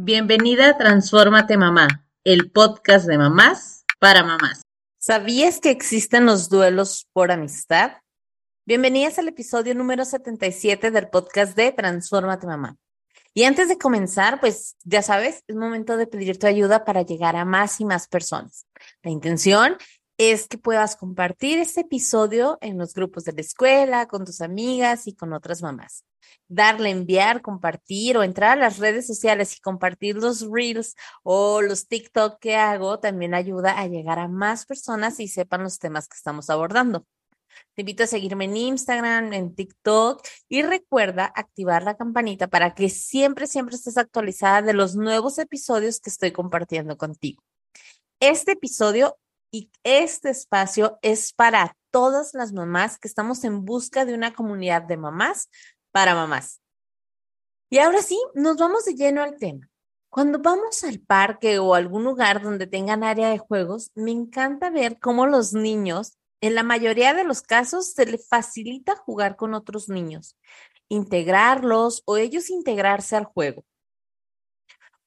Bienvenida a Transfórmate Mamá, el podcast de mamás para mamás. ¿Sabías que existen los duelos por amistad? Bienvenidas al episodio número 77 del podcast de Transfórmate Mamá. Y antes de comenzar, pues ya sabes, es momento de pedir tu ayuda para llegar a más y más personas. La intención es que puedas compartir este episodio en los grupos de la escuela, con tus amigas y con otras mamás darle, enviar, compartir o entrar a las redes sociales y compartir los reels o los TikTok que hago también ayuda a llegar a más personas y sepan los temas que estamos abordando. Te invito a seguirme en Instagram, en TikTok y recuerda activar la campanita para que siempre, siempre estés actualizada de los nuevos episodios que estoy compartiendo contigo. Este episodio y este espacio es para todas las mamás que estamos en busca de una comunidad de mamás para mamás. Y ahora sí, nos vamos de lleno al tema. Cuando vamos al parque o algún lugar donde tengan área de juegos, me encanta ver cómo los niños, en la mayoría de los casos, se les facilita jugar con otros niños, integrarlos o ellos integrarse al juego.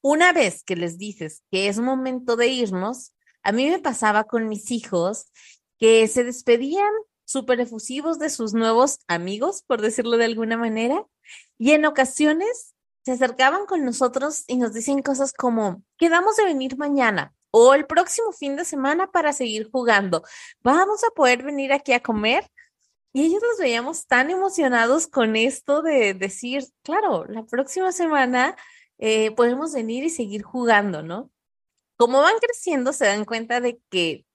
Una vez que les dices que es momento de irnos, a mí me pasaba con mis hijos que se despedían súper efusivos de sus nuevos amigos, por decirlo de alguna manera, y en ocasiones se acercaban con nosotros y nos dicen cosas como, quedamos de venir mañana o el próximo fin de semana para seguir jugando. Vamos a poder venir aquí a comer. Y ellos nos veíamos tan emocionados con esto de decir, claro, la próxima semana eh, podemos venir y seguir jugando, ¿no? Como van creciendo, se dan cuenta de que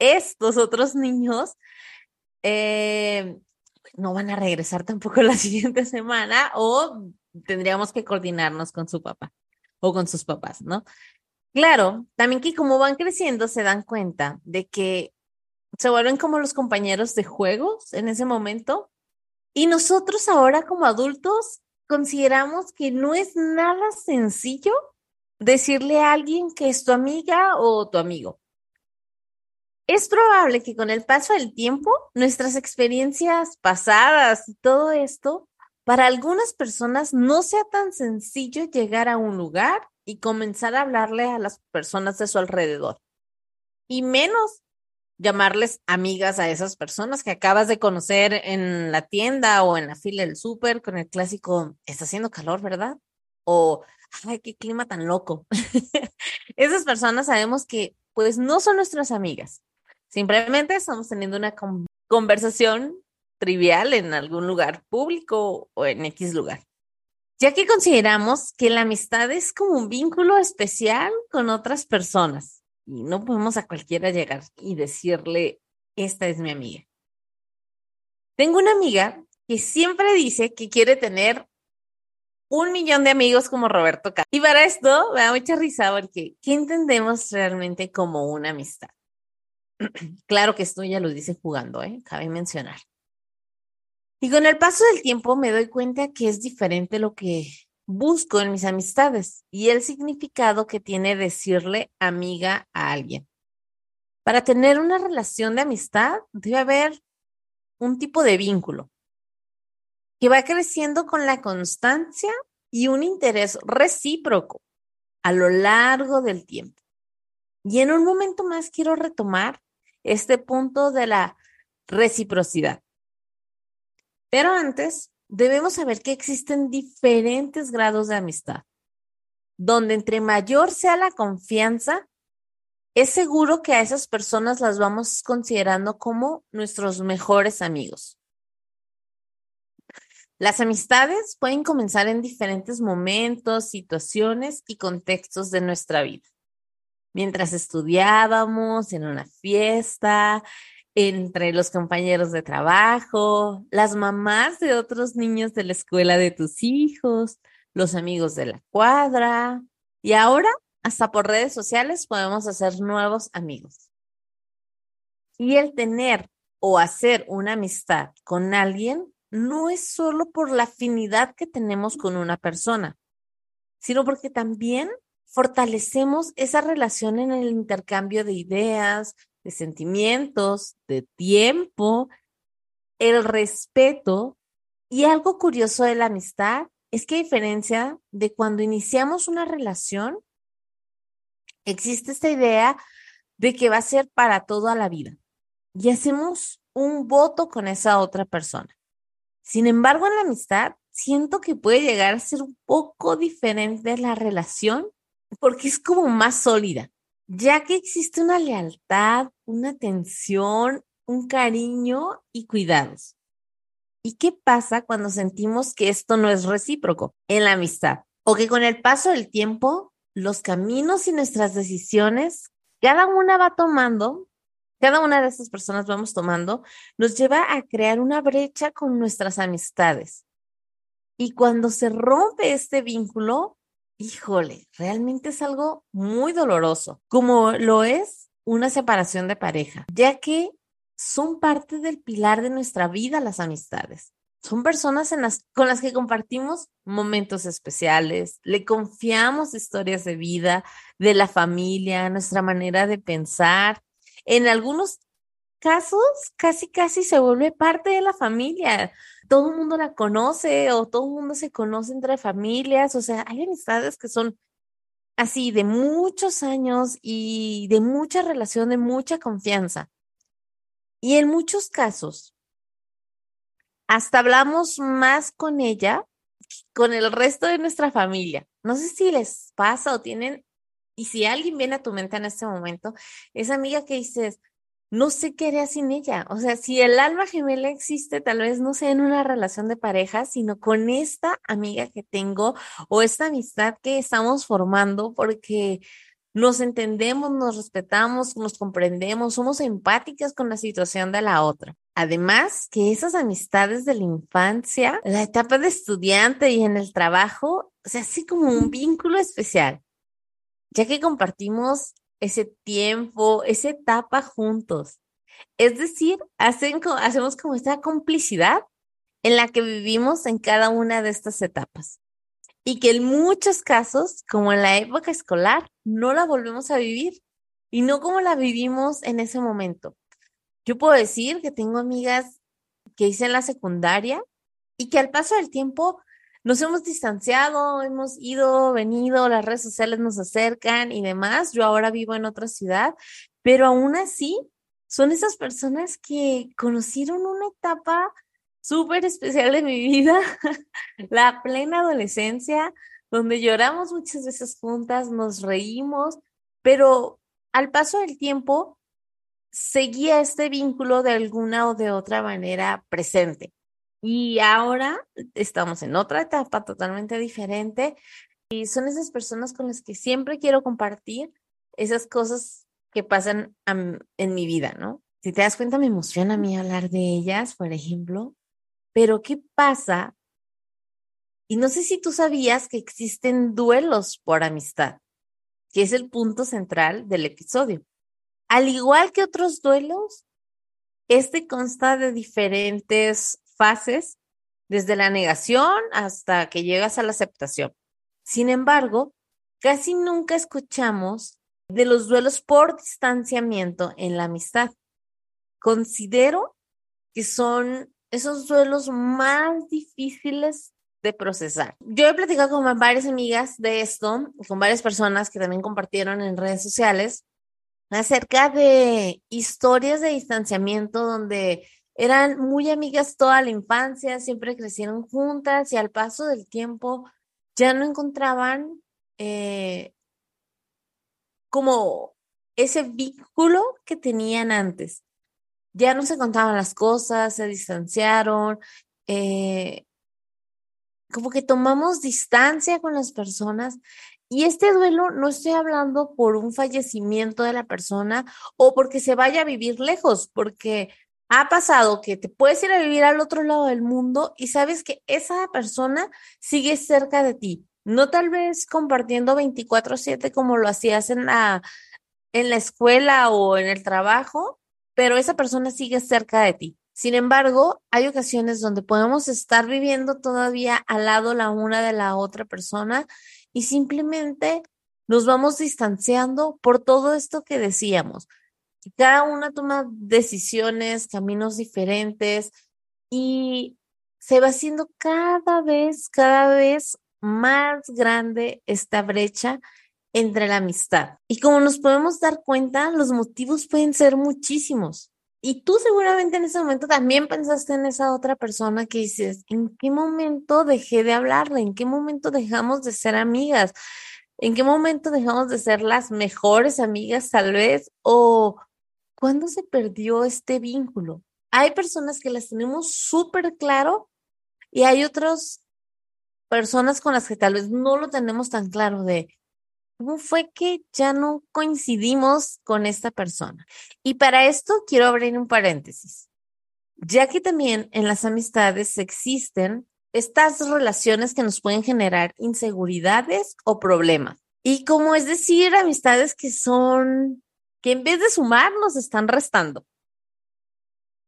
estos otros niños eh, no van a regresar tampoco la siguiente semana o tendríamos que coordinarnos con su papá o con sus papás, ¿no? Claro, también que como van creciendo se dan cuenta de que se vuelven como los compañeros de juegos en ese momento y nosotros ahora como adultos consideramos que no es nada sencillo decirle a alguien que es tu amiga o tu amigo. Es probable que con el paso del tiempo, nuestras experiencias pasadas y todo esto, para algunas personas no sea tan sencillo llegar a un lugar y comenzar a hablarle a las personas de su alrededor. Y menos llamarles amigas a esas personas que acabas de conocer en la tienda o en la fila del súper con el clásico, está haciendo calor, ¿verdad? O, ay, qué clima tan loco. esas personas sabemos que pues no son nuestras amigas. Simplemente estamos teniendo una conversación trivial en algún lugar público o en X lugar. Ya que consideramos que la amistad es como un vínculo especial con otras personas y no podemos a cualquiera llegar y decirle, esta es mi amiga. Tengo una amiga que siempre dice que quiere tener un millón de amigos como Roberto Carlos. Y para esto me da mucha risa porque ¿qué entendemos realmente como una amistad? claro que esto ya lo dice jugando, ¿eh? cabe mencionar. Y con el paso del tiempo me doy cuenta que es diferente lo que busco en mis amistades y el significado que tiene decirle amiga a alguien. Para tener una relación de amistad debe haber un tipo de vínculo que va creciendo con la constancia y un interés recíproco a lo largo del tiempo. Y en un momento más quiero retomar este punto de la reciprocidad. Pero antes, debemos saber que existen diferentes grados de amistad, donde entre mayor sea la confianza, es seguro que a esas personas las vamos considerando como nuestros mejores amigos. Las amistades pueden comenzar en diferentes momentos, situaciones y contextos de nuestra vida mientras estudiábamos, en una fiesta, entre los compañeros de trabajo, las mamás de otros niños de la escuela de tus hijos, los amigos de la cuadra. Y ahora, hasta por redes sociales, podemos hacer nuevos amigos. Y el tener o hacer una amistad con alguien no es solo por la afinidad que tenemos con una persona, sino porque también fortalecemos esa relación en el intercambio de ideas, de sentimientos, de tiempo, el respeto y algo curioso de la amistad es que a diferencia de cuando iniciamos una relación, existe esta idea de que va a ser para toda la vida y hacemos un voto con esa otra persona. Sin embargo, en la amistad, siento que puede llegar a ser un poco diferente la relación porque es como más sólida, ya que existe una lealtad, una atención, un cariño y cuidados. ¿Y qué pasa cuando sentimos que esto no es recíproco en la amistad? O que con el paso del tiempo, los caminos y nuestras decisiones, cada una va tomando, cada una de esas personas vamos tomando, nos lleva a crear una brecha con nuestras amistades. Y cuando se rompe este vínculo, híjole, realmente es algo muy doloroso, como lo es una separación de pareja, ya que son parte del pilar de nuestra vida las amistades. Son personas con las que compartimos momentos especiales, le confiamos historias de vida, de la familia, nuestra manera de pensar. En algunos casos, casi, casi se vuelve parte de la familia. Todo el mundo la conoce o todo el mundo se conoce entre familias. O sea, hay amistades que son así de muchos años y de mucha relación, de mucha confianza. Y en muchos casos, hasta hablamos más con ella, con el resto de nuestra familia. No sé si les pasa o tienen, y si alguien viene a tu mente en este momento, esa amiga que dices, no sé qué haría sin ella. O sea, si el alma gemela existe, tal vez no sea en una relación de pareja, sino con esta amiga que tengo o esta amistad que estamos formando, porque nos entendemos, nos respetamos, nos comprendemos, somos empáticas con la situación de la otra. Además, que esas amistades de la infancia, la etapa de estudiante y en el trabajo, se hace como un vínculo especial, ya que compartimos ese tiempo, esa etapa juntos. Es decir, hacemos como esta complicidad en la que vivimos en cada una de estas etapas y que en muchos casos, como en la época escolar, no la volvemos a vivir y no como la vivimos en ese momento. Yo puedo decir que tengo amigas que hice en la secundaria y que al paso del tiempo nos hemos distanciado, hemos ido, venido, las redes sociales nos acercan y demás. Yo ahora vivo en otra ciudad, pero aún así son esas personas que conocieron una etapa súper especial de mi vida, la plena adolescencia, donde lloramos muchas veces juntas, nos reímos, pero al paso del tiempo seguía este vínculo de alguna o de otra manera presente. Y ahora estamos en otra etapa totalmente diferente y son esas personas con las que siempre quiero compartir esas cosas que pasan en mi vida, ¿no? Si te das cuenta, me emociona a mí hablar de ellas, por ejemplo, pero ¿qué pasa? Y no sé si tú sabías que existen duelos por amistad, que es el punto central del episodio. Al igual que otros duelos, este consta de diferentes fases, desde la negación hasta que llegas a la aceptación. Sin embargo, casi nunca escuchamos de los duelos por distanciamiento en la amistad. Considero que son esos duelos más difíciles de procesar. Yo he platicado con varias amigas de esto, con varias personas que también compartieron en redes sociales, acerca de historias de distanciamiento donde eran muy amigas toda la infancia, siempre crecieron juntas y al paso del tiempo ya no encontraban eh, como ese vínculo que tenían antes ya no se contaban las cosas, se distanciaron, eh, como que tomamos distancia con las personas. Y este duelo no estoy hablando por un fallecimiento de la persona o porque se vaya a vivir lejos, porque ha pasado que te puedes ir a vivir al otro lado del mundo y sabes que esa persona sigue cerca de ti. No tal vez compartiendo 24/7 como lo hacías en la, en la escuela o en el trabajo, pero esa persona sigue cerca de ti. Sin embargo, hay ocasiones donde podemos estar viviendo todavía al lado la una de la otra persona y simplemente nos vamos distanciando por todo esto que decíamos. Cada una toma decisiones, caminos diferentes y se va haciendo cada vez, cada vez más grande esta brecha entre la amistad. Y como nos podemos dar cuenta, los motivos pueden ser muchísimos. Y tú seguramente en ese momento también pensaste en esa otra persona que dices, ¿en qué momento dejé de hablarle? ¿En qué momento dejamos de ser amigas? ¿En qué momento dejamos de ser las mejores amigas tal vez? ¿O cuándo se perdió este vínculo? Hay personas que las tenemos súper claro y hay otras personas con las que tal vez no lo tenemos tan claro de, ¿Cómo fue que ya no coincidimos con esta persona? Y para esto quiero abrir un paréntesis, ya que también en las amistades existen estas relaciones que nos pueden generar inseguridades o problemas. Y como es decir, amistades que son, que en vez de sumar, nos están restando.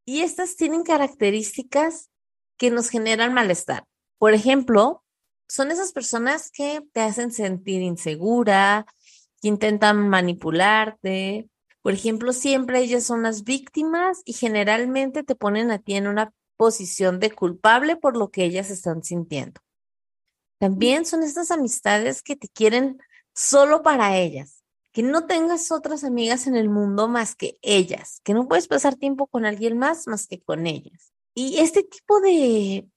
Y estas tienen características que nos generan malestar. Por ejemplo, son esas personas que te hacen sentir insegura, que intentan manipularte. Por ejemplo, siempre ellas son las víctimas y generalmente te ponen a ti en una posición de culpable por lo que ellas están sintiendo. También son estas amistades que te quieren solo para ellas, que no tengas otras amigas en el mundo más que ellas, que no puedes pasar tiempo con alguien más más que con ellas. Y este tipo de,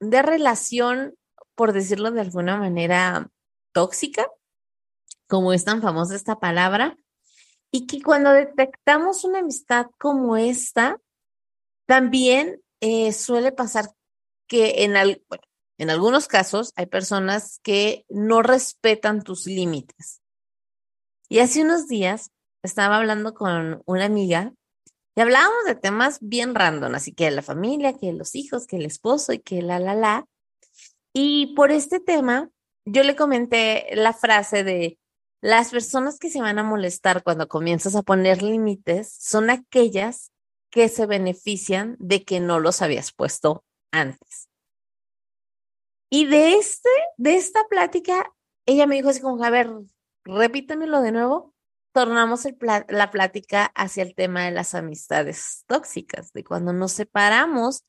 de relación por decirlo de alguna manera, tóxica, como es tan famosa esta palabra, y que cuando detectamos una amistad como esta, también eh, suele pasar que en, en algunos casos hay personas que no respetan tus límites. Y hace unos días estaba hablando con una amiga y hablábamos de temas bien random, así que la familia, que los hijos, que el esposo y que la, la, la. Y por este tema, yo le comenté la frase de las personas que se van a molestar cuando comienzas a poner límites son aquellas que se benefician de que no los habías puesto antes. Y de este, de esta plática, ella me dijo así como, a ver, repítemelo de nuevo. Tornamos la plática hacia el tema de las amistades tóxicas, de cuando nos separamos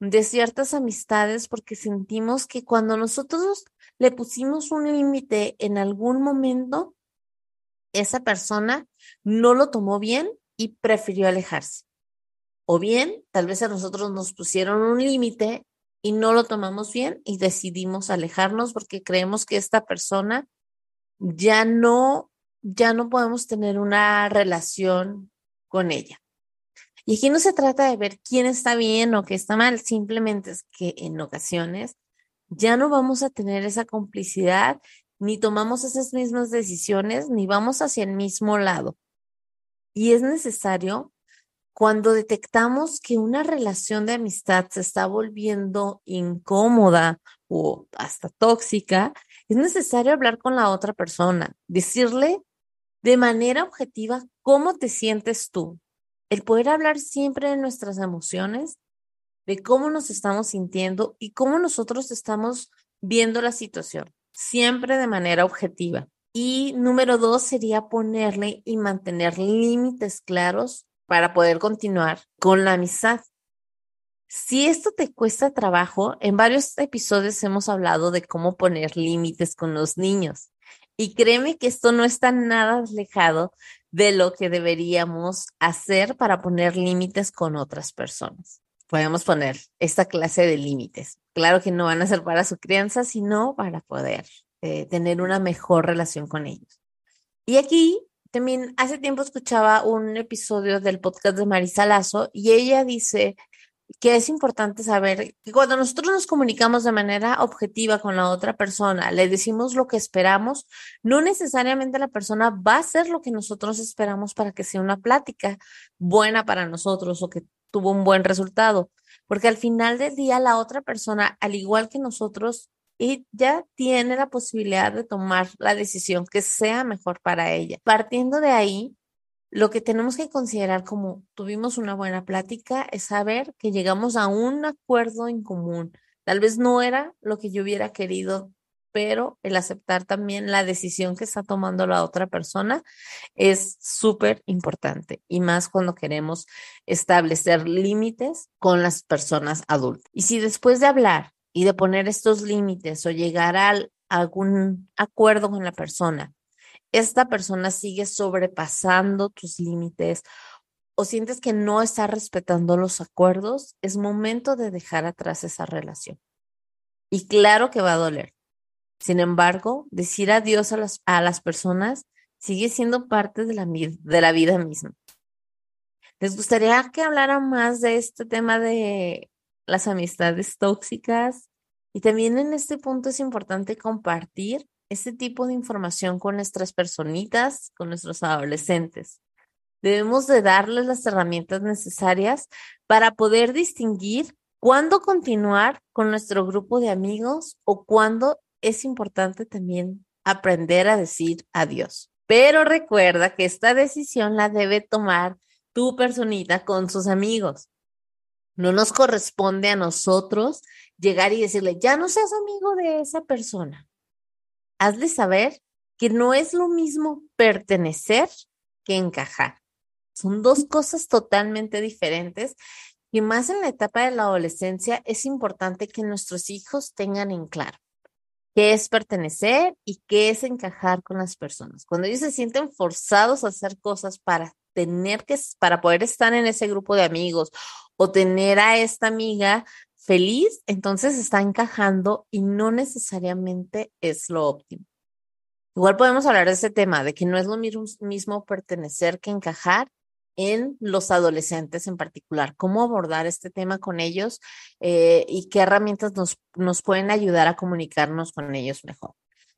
de ciertas amistades porque sentimos que cuando nosotros le pusimos un límite en algún momento, esa persona no lo tomó bien y prefirió alejarse. O bien, tal vez a nosotros nos pusieron un límite y no lo tomamos bien y decidimos alejarnos porque creemos que esta persona ya no, ya no podemos tener una relación con ella. Y aquí no se trata de ver quién está bien o qué está mal, simplemente es que en ocasiones ya no vamos a tener esa complicidad, ni tomamos esas mismas decisiones, ni vamos hacia el mismo lado. Y es necesario cuando detectamos que una relación de amistad se está volviendo incómoda o hasta tóxica, es necesario hablar con la otra persona, decirle de manera objetiva cómo te sientes tú, el poder hablar siempre de nuestras emociones, de cómo nos estamos sintiendo y cómo nosotros estamos viendo la situación, siempre de manera objetiva. Y número dos sería ponerle y mantener límites claros para poder continuar con la amistad. Si esto te cuesta trabajo, en varios episodios hemos hablado de cómo poner límites con los niños. Y créeme que esto no está nada alejado de lo que deberíamos hacer para poner límites con otras personas. Podemos poner esta clase de límites. Claro que no van a ser para su crianza, sino para poder eh, tener una mejor relación con ellos. Y aquí también hace tiempo escuchaba un episodio del podcast de Marisa Lazo y ella dice que es importante saber que cuando nosotros nos comunicamos de manera objetiva con la otra persona, le decimos lo que esperamos, no necesariamente la persona va a hacer lo que nosotros esperamos para que sea una plática buena para nosotros o que tuvo un buen resultado, porque al final del día la otra persona, al igual que nosotros, ya tiene la posibilidad de tomar la decisión que sea mejor para ella. Partiendo de ahí, lo que tenemos que considerar como tuvimos una buena plática es saber que llegamos a un acuerdo en común. Tal vez no era lo que yo hubiera querido pero el aceptar también la decisión que está tomando la otra persona es súper importante y más cuando queremos establecer límites con las personas adultas. Y si después de hablar y de poner estos límites o llegar a algún acuerdo con la persona, esta persona sigue sobrepasando tus límites o sientes que no está respetando los acuerdos, es momento de dejar atrás esa relación. Y claro que va a doler. Sin embargo, decir adiós a las, a las personas sigue siendo parte de la, de la vida misma. ¿Les gustaría que hablara más de este tema de las amistades tóxicas? Y también en este punto es importante compartir este tipo de información con nuestras personitas, con nuestros adolescentes. Debemos de darles las herramientas necesarias para poder distinguir cuándo continuar con nuestro grupo de amigos o cuándo es importante también aprender a decir adiós. Pero recuerda que esta decisión la debe tomar tu personita con sus amigos. No nos corresponde a nosotros llegar y decirle, ya no seas amigo de esa persona hazle saber que no es lo mismo pertenecer que encajar. Son dos cosas totalmente diferentes y más en la etapa de la adolescencia es importante que nuestros hijos tengan en claro qué es pertenecer y qué es encajar con las personas. Cuando ellos se sienten forzados a hacer cosas para tener que, para poder estar en ese grupo de amigos o tener a esta amiga feliz, entonces está encajando y no necesariamente es lo óptimo. Igual podemos hablar de ese tema, de que no es lo mismo pertenecer que encajar en los adolescentes en particular, cómo abordar este tema con ellos eh, y qué herramientas nos, nos pueden ayudar a comunicarnos con ellos mejor.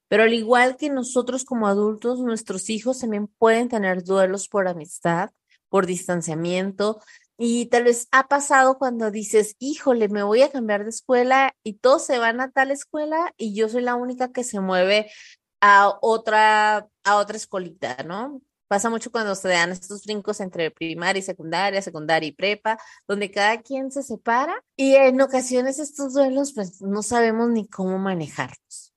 Pero al igual que nosotros como adultos, nuestros hijos también pueden tener duelos por amistad, por distanciamiento, y tal vez ha pasado cuando dices, híjole, me voy a cambiar de escuela y todos se van a tal escuela y yo soy la única que se mueve a otra, a otra escolita, ¿no? Pasa mucho cuando se dan estos brincos entre primaria y secundaria, secundaria y prepa, donde cada quien se separa y en ocasiones estos duelos pues no sabemos ni cómo manejarlos.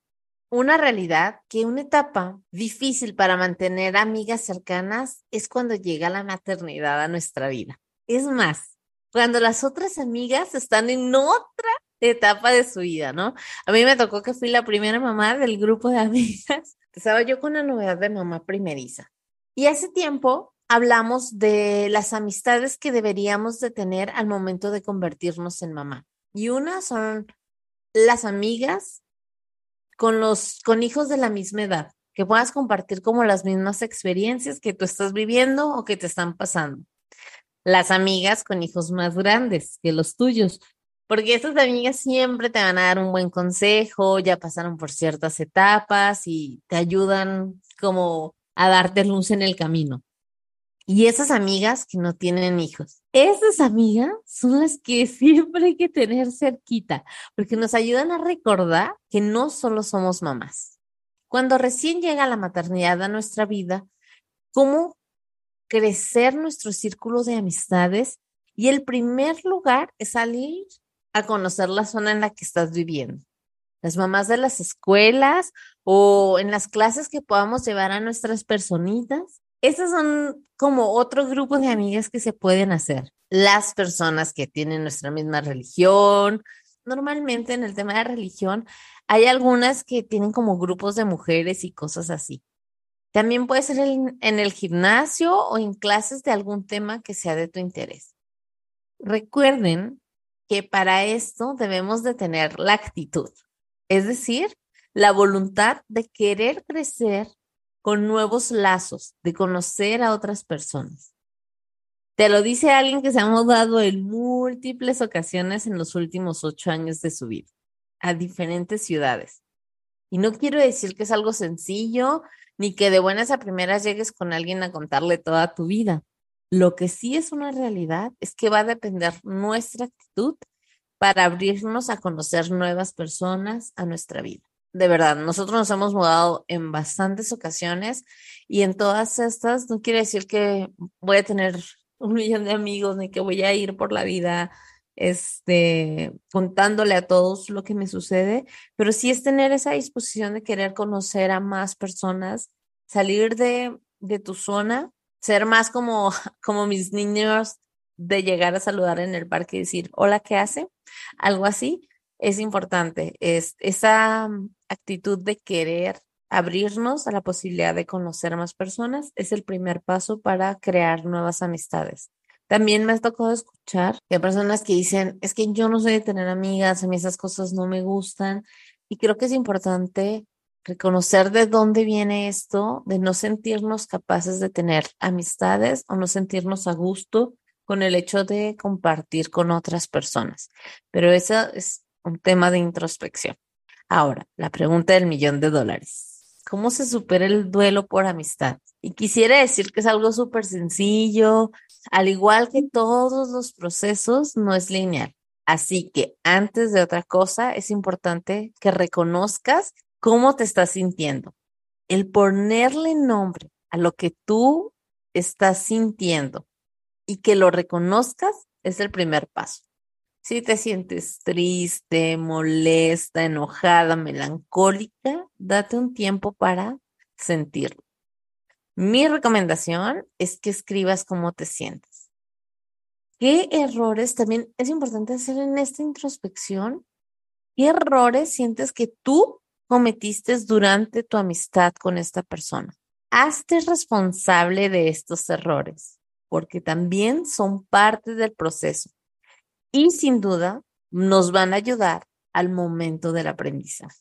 Una realidad que una etapa difícil para mantener amigas cercanas es cuando llega la maternidad a nuestra vida. Es más, cuando las otras amigas están en otra etapa de su vida, ¿no? A mí me tocó que fui la primera mamá del grupo de amigas. Estaba yo con la novedad de mamá primeriza. Y hace tiempo hablamos de las amistades que deberíamos de tener al momento de convertirnos en mamá. Y una son las amigas con los con hijos de la misma edad, que puedas compartir como las mismas experiencias que tú estás viviendo o que te están pasando las amigas con hijos más grandes que los tuyos, porque estas amigas siempre te van a dar un buen consejo, ya pasaron por ciertas etapas y te ayudan como a darte luz en el camino. Y esas amigas que no tienen hijos, esas amigas son las que siempre hay que tener cerquita, porque nos ayudan a recordar que no solo somos mamás. Cuando recién llega la maternidad a nuestra vida, ¿cómo crecer nuestro círculo de amistades y el primer lugar es salir a conocer la zona en la que estás viviendo. Las mamás de las escuelas o en las clases que podamos llevar a nuestras personitas. Esas son como otro grupo de amigas que se pueden hacer. Las personas que tienen nuestra misma religión. Normalmente en el tema de religión hay algunas que tienen como grupos de mujeres y cosas así. También puede ser en, el gimnasio o en clases de algún tema que sea de tu interés. Recuerden que para esto debemos de tener la actitud, es decir, la voluntad de querer crecer con nuevos lazos, de conocer a otras personas. Te lo dice alguien que se ha mudado en múltiples ocasiones en los últimos ocho años de su vida, a diferentes ciudades. Y no quiero decir que es algo sencillo, ni que de buenas a primeras llegues con alguien a contarle toda tu vida. Lo que sí es una realidad es que va a depender nuestra actitud para abrirnos a conocer nuevas personas a nuestra vida. De verdad, nosotros nos hemos mudado en bastantes ocasiones y en todas estas no quiere decir que voy a tener un millón de amigos ni que voy a ir por la vida este, contándole a todos lo que me sucede, pero sí es tener esa disposición de querer conocer a más personas, salir de, de tu zona, ser más como, como mis niños de llegar a saludar en el parque y decir, hola, ¿qué hace? Algo así es importante. Es esa mm, actitud de querer abrirnos a la posibilidad de conocer a más personas es el primer paso para crear nuevas amistades. También me ha tocado escuchar que hay personas que dicen, es que yo no soy de tener amigas, a mí esas cosas no me gustan. Y creo que es importante reconocer de dónde viene esto, de no sentirnos capaces de tener amistades o no sentirnos a gusto con el hecho de compartir con otras personas. Pero eso es un tema de introspección. Ahora, la pregunta del millón de dólares. ¿Cómo se supera el duelo por amistad? Y quisiera decir que es algo súper sencillo, al igual que todos los procesos, no es lineal. Así que antes de otra cosa, es importante que reconozcas cómo te estás sintiendo. El ponerle nombre a lo que tú estás sintiendo y que lo reconozcas es el primer paso. Si te sientes triste, molesta, enojada, melancólica, date un tiempo para sentirlo. Mi recomendación es que escribas cómo te sientes. ¿Qué errores también es importante hacer en esta introspección? ¿Qué errores sientes que tú cometiste durante tu amistad con esta persona? Hazte responsable de estos errores, porque también son parte del proceso y sin duda nos van a ayudar al momento del aprendizaje.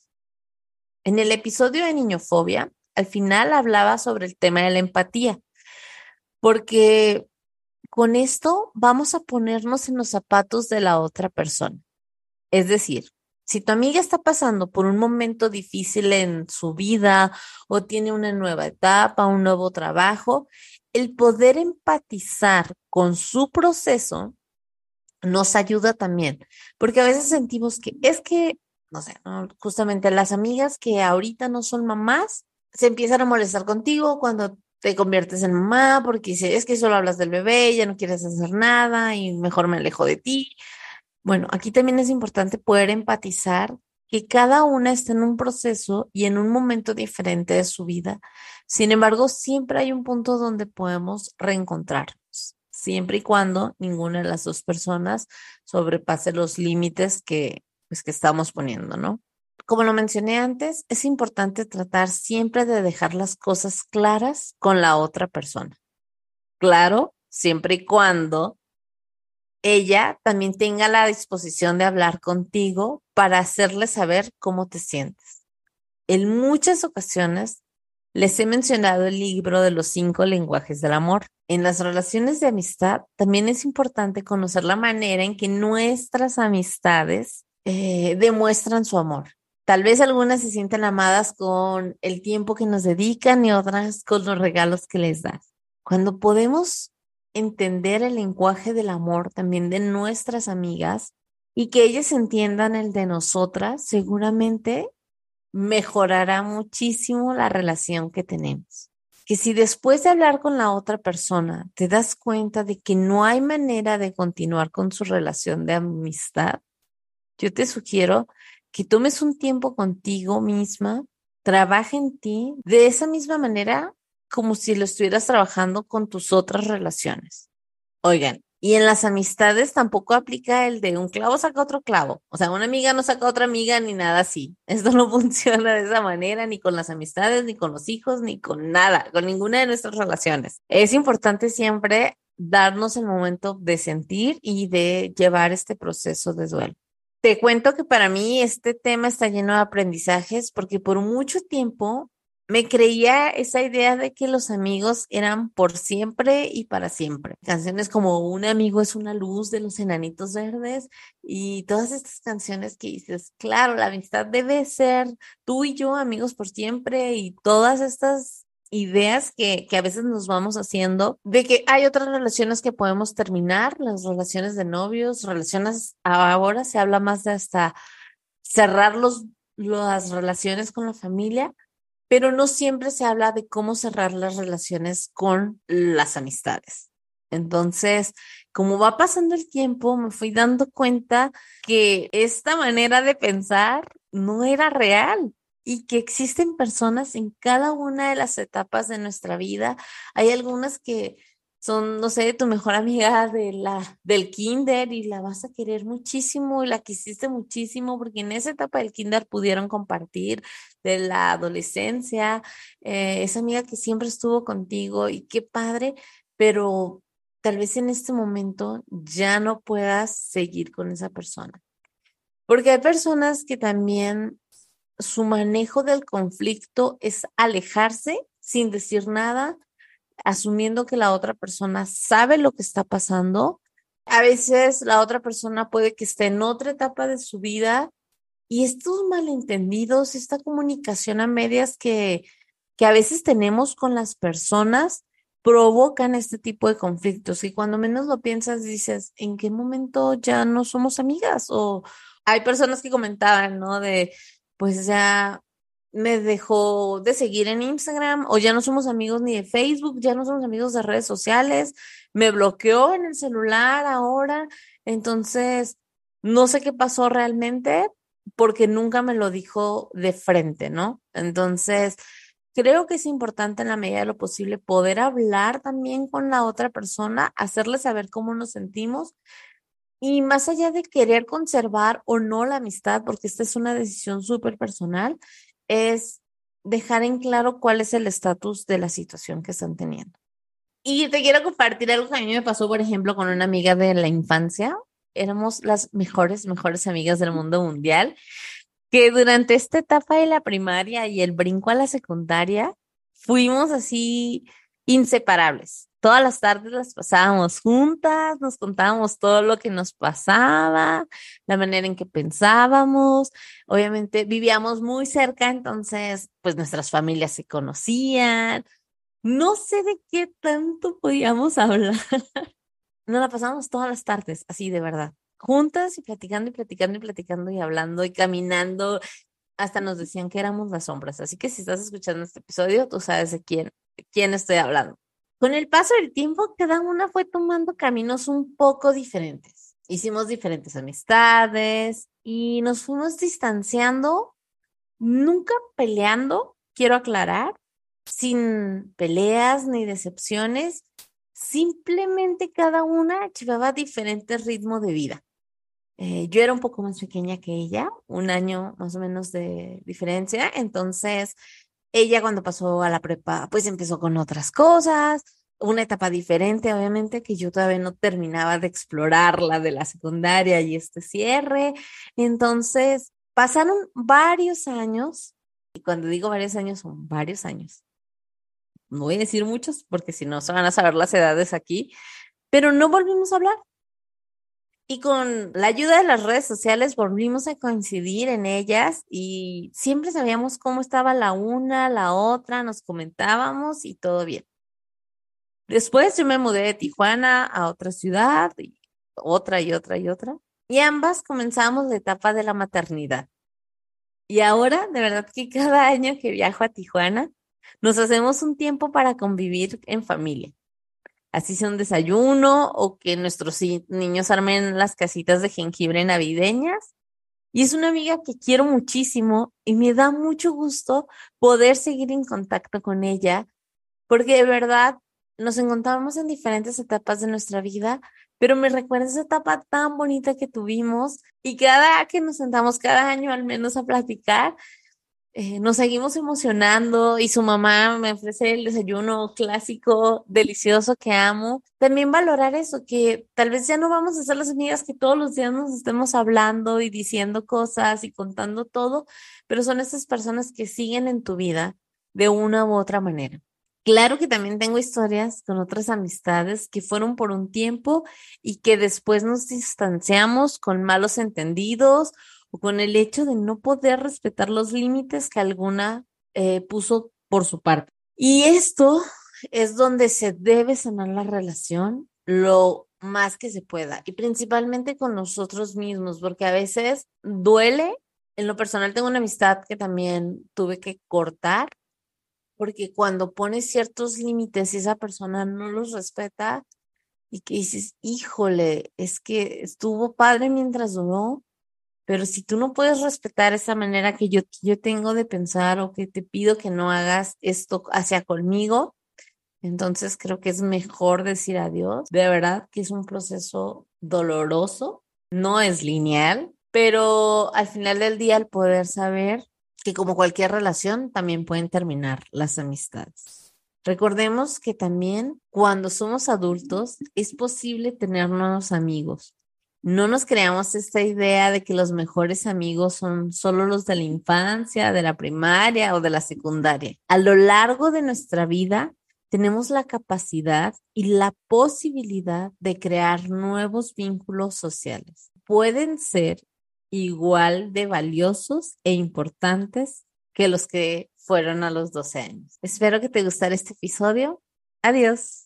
En el episodio de niñofobia, al final hablaba sobre el tema de la empatía, porque con esto vamos a ponernos en los zapatos de la otra persona. Es decir, si tu amiga está pasando por un momento difícil en su vida o tiene una nueva etapa, un nuevo trabajo, el poder empatizar con su proceso nos ayuda también, porque a veces sentimos que es que, no sé, justamente las amigas que ahorita no son mamás, se empiezan a molestar contigo cuando te conviertes en mamá, porque dice, es que solo hablas del bebé, ya no quieres hacer nada y mejor me alejo de ti. Bueno, aquí también es importante poder empatizar que cada una está en un proceso y en un momento diferente de su vida. Sin embargo, siempre hay un punto donde podemos reencontrar siempre y cuando ninguna de las dos personas sobrepase los límites que, pues, que estamos poniendo, ¿no? Como lo mencioné antes, es importante tratar siempre de dejar las cosas claras con la otra persona. Claro, siempre y cuando ella también tenga la disposición de hablar contigo para hacerle saber cómo te sientes. En muchas ocasiones les he mencionado el libro de los cinco lenguajes del amor. En las relaciones de amistad también es importante conocer la manera en que nuestras amistades eh, demuestran su amor. Tal vez algunas se sienten amadas con el tiempo que nos dedican y otras con los regalos que les das. Cuando podemos entender el lenguaje del amor también de nuestras amigas y que ellas entiendan el de nosotras, seguramente mejorará muchísimo la relación que tenemos. Que si después de hablar con la otra persona te das cuenta de que no hay manera de continuar con su relación de amistad, yo te sugiero que tomes un tiempo contigo misma, trabaja en ti de esa misma manera como si lo estuvieras trabajando con tus otras relaciones. Oigan, y en las amistades tampoco aplica el de un clavo saca otro clavo. O sea, una amiga no saca otra amiga ni nada así. Esto no funciona de esa manera, ni con las amistades, ni con los hijos, ni con nada, con ninguna de nuestras relaciones. Es importante siempre darnos el momento de sentir y de llevar este proceso de duelo. Te cuento que para mí este tema está lleno de aprendizajes porque por mucho tiempo me creía esa idea de que los amigos eran por siempre y para siempre. Canciones como Un amigo es una luz de los enanitos verdes y todas estas canciones que dices, claro, la amistad debe ser tú y yo amigos por siempre y todas estas ideas que, que a veces nos vamos haciendo de que hay otras relaciones que podemos terminar, las relaciones de novios, relaciones, ahora se habla más de hasta cerrar los, las relaciones con la familia pero no siempre se habla de cómo cerrar las relaciones con las amistades. Entonces, como va pasando el tiempo, me fui dando cuenta que esta manera de pensar no era real y que existen personas en cada una de las etapas de nuestra vida. Hay algunas que son, no sé, tu mejor amiga de la, del kinder y la vas a querer muchísimo y la quisiste muchísimo porque en esa etapa del kinder pudieron compartir de la adolescencia, eh, esa amiga que siempre estuvo contigo y qué padre, pero tal vez en este momento ya no puedas seguir con esa persona. Porque hay personas que también su manejo del conflicto es alejarse sin decir nada, asumiendo que la otra persona sabe lo que está pasando. A veces la otra persona puede que esté en otra etapa de su vida y estos malentendidos, esta comunicación a medias que, que a veces tenemos con las personas, provocan este tipo de conflictos y cuando menos lo piensas dices, ¿en qué momento ya no somos amigas? O hay personas que comentaban, ¿no? De, pues ya me dejó de seguir en Instagram o ya no somos amigos ni de Facebook, ya no somos amigos de redes sociales, me bloqueó en el celular ahora, entonces no sé qué pasó realmente porque nunca me lo dijo de frente, ¿no? Entonces, creo que es importante en la medida de lo posible poder hablar también con la otra persona, hacerle saber cómo nos sentimos y más allá de querer conservar o no la amistad, porque esta es una decisión súper personal, es dejar en claro cuál es el estatus de la situación que están teniendo. Y te quiero compartir algo que a mí me pasó, por ejemplo, con una amiga de la infancia. Éramos las mejores, mejores amigas del mundo mundial, que durante esta etapa de la primaria y el brinco a la secundaria, fuimos así inseparables. Todas las tardes las pasábamos juntas, nos contábamos todo lo que nos pasaba, la manera en que pensábamos. Obviamente vivíamos muy cerca, entonces pues nuestras familias se conocían. No sé de qué tanto podíamos hablar. Nos la pasábamos todas las tardes, así de verdad, juntas y platicando y platicando y platicando y hablando y caminando. Hasta nos decían que éramos las sombras. Así que si estás escuchando este episodio, tú sabes de quién, quién estoy hablando. Con el paso del tiempo, cada una fue tomando caminos un poco diferentes. Hicimos diferentes amistades y nos fuimos distanciando, nunca peleando, quiero aclarar, sin peleas ni decepciones, simplemente cada una llevaba diferente ritmo de vida. Eh, yo era un poco más pequeña que ella, un año más o menos de diferencia, entonces ella cuando pasó a la prepa, pues empezó con otras cosas, una etapa diferente, obviamente, que yo todavía no terminaba de explorar la de la secundaria y este cierre. Entonces, pasaron varios años, y cuando digo varios años, son varios años. No voy a decir muchos, porque si no se van a saber las edades aquí, pero no volvimos a hablar. Y con la ayuda de las redes sociales volvimos a coincidir en ellas y siempre sabíamos cómo estaba la una, la otra, nos comentábamos y todo bien. Después yo me mudé de Tijuana a otra ciudad, y otra y otra y otra, y ambas comenzamos la etapa de la maternidad. Y ahora, de verdad que cada año que viajo a Tijuana, nos hacemos un tiempo para convivir en familia así sea un desayuno o que nuestros niños armen las casitas de jengibre navideñas. Y es una amiga que quiero muchísimo y me da mucho gusto poder seguir en contacto con ella, porque de verdad nos encontramos en diferentes etapas de nuestra vida, pero me recuerda esa etapa tan bonita que tuvimos y cada que nos sentamos cada año al menos a platicar, eh, nos seguimos emocionando y su mamá me ofrece el desayuno clásico, delicioso que amo. También valorar eso, que tal vez ya no vamos a ser las amigas que todos los días nos estemos hablando y diciendo cosas y contando todo, pero son esas personas que siguen en tu vida de una u otra manera. Claro que también tengo historias con otras amistades que fueron por un tiempo y que después nos distanciamos con malos entendidos con el hecho de no poder respetar los límites que alguna eh, puso por su parte. Y esto es donde se debe sanar la relación lo más que se pueda y principalmente con nosotros mismos, porque a veces duele. En lo personal tengo una amistad que también tuve que cortar porque cuando pones ciertos límites y esa persona no los respeta, y que dices, híjole, es que estuvo padre mientras duró, pero si tú no puedes respetar esa manera que yo, yo tengo de pensar o que te pido que no hagas esto hacia conmigo, entonces creo que es mejor decir adiós. De verdad que es un proceso doloroso, no es lineal, pero al final del día el poder saber que como cualquier relación también pueden terminar las amistades. Recordemos que también cuando somos adultos es posible tener nuevos amigos. No nos creamos esta idea de que los mejores amigos son solo los de la infancia, de la primaria o de la secundaria. A lo largo de nuestra vida tenemos la capacidad y la posibilidad de crear nuevos vínculos sociales. Pueden ser igual de valiosos e importantes que los que fueron a los 12 años. Espero que te gustara este episodio. Adiós.